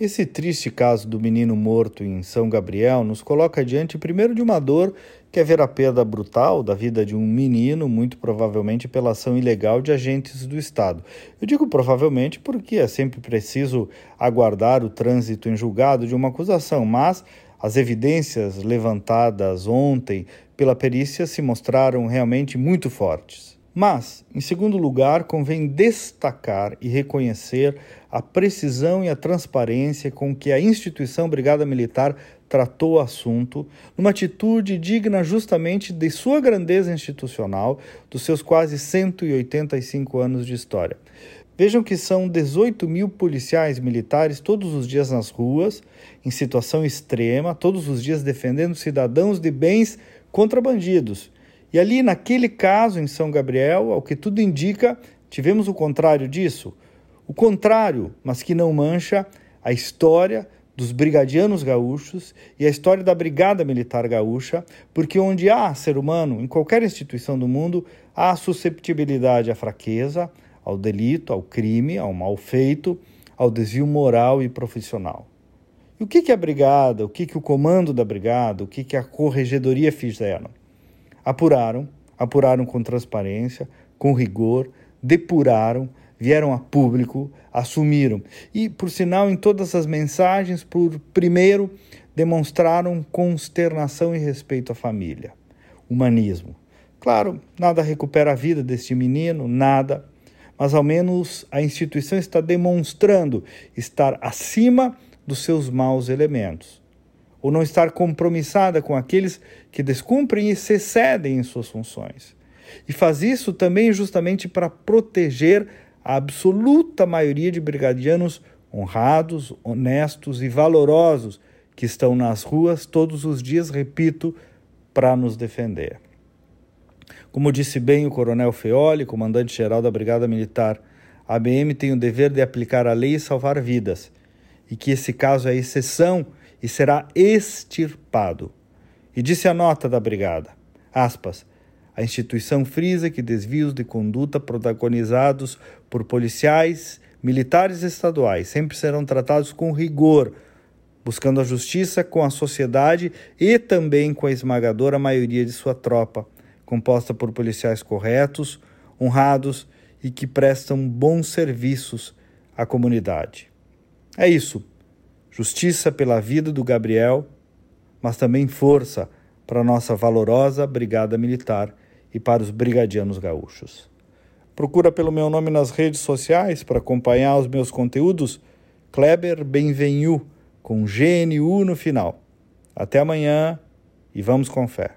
Esse triste caso do menino morto em São Gabriel nos coloca diante, primeiro, de uma dor que é ver a perda brutal da vida de um menino, muito provavelmente pela ação ilegal de agentes do Estado. Eu digo provavelmente porque é sempre preciso aguardar o trânsito em julgado de uma acusação, mas as evidências levantadas ontem pela perícia se mostraram realmente muito fortes. Mas, em segundo lugar, convém destacar e reconhecer a precisão e a transparência com que a instituição Brigada Militar tratou o assunto, numa atitude digna justamente de sua grandeza institucional, dos seus quase 185 anos de história. Vejam que são 18 mil policiais militares todos os dias nas ruas, em situação extrema, todos os dias defendendo cidadãos de bens contra bandidos e ali, naquele caso, em São Gabriel, ao que tudo indica, tivemos o contrário disso. O contrário, mas que não mancha, a história dos brigadianos gaúchos e a história da Brigada Militar Gaúcha, porque onde há ser humano, em qualquer instituição do mundo, há susceptibilidade à fraqueza, ao delito, ao crime, ao mal feito, ao desvio moral e profissional. E o que, que a brigada, o que, que o comando da brigada, o que, que a corregedoria fizeram? Apuraram, apuraram com transparência, com rigor, depuraram, vieram a público, assumiram. E, por sinal, em todas as mensagens, por primeiro, demonstraram consternação e respeito à família. Humanismo. Claro, nada recupera a vida deste menino, nada, mas ao menos a instituição está demonstrando estar acima dos seus maus elementos ou não estar compromissada com aqueles que descumprem e se excedem em suas funções. E faz isso também justamente para proteger a absoluta maioria de brigadianos honrados, honestos e valorosos que estão nas ruas todos os dias, repito, para nos defender. Como disse bem o Coronel Feoli, comandante-geral da Brigada Militar, a ABM tem o dever de aplicar a lei e salvar vidas, e que esse caso é exceção e será extirpado. E disse a nota da brigada, aspas, a instituição frisa que desvios de conduta protagonizados por policiais, militares estaduais sempre serão tratados com rigor, buscando a justiça com a sociedade e também com a esmagadora maioria de sua tropa, composta por policiais corretos, honrados e que prestam bons serviços à comunidade. É isso. Justiça pela vida do Gabriel, mas também força para a nossa valorosa Brigada Militar e para os brigadianos gaúchos. Procura pelo meu nome nas redes sociais para acompanhar os meus conteúdos. Kleber Benvenu, com GNU no final. Até amanhã e vamos com fé.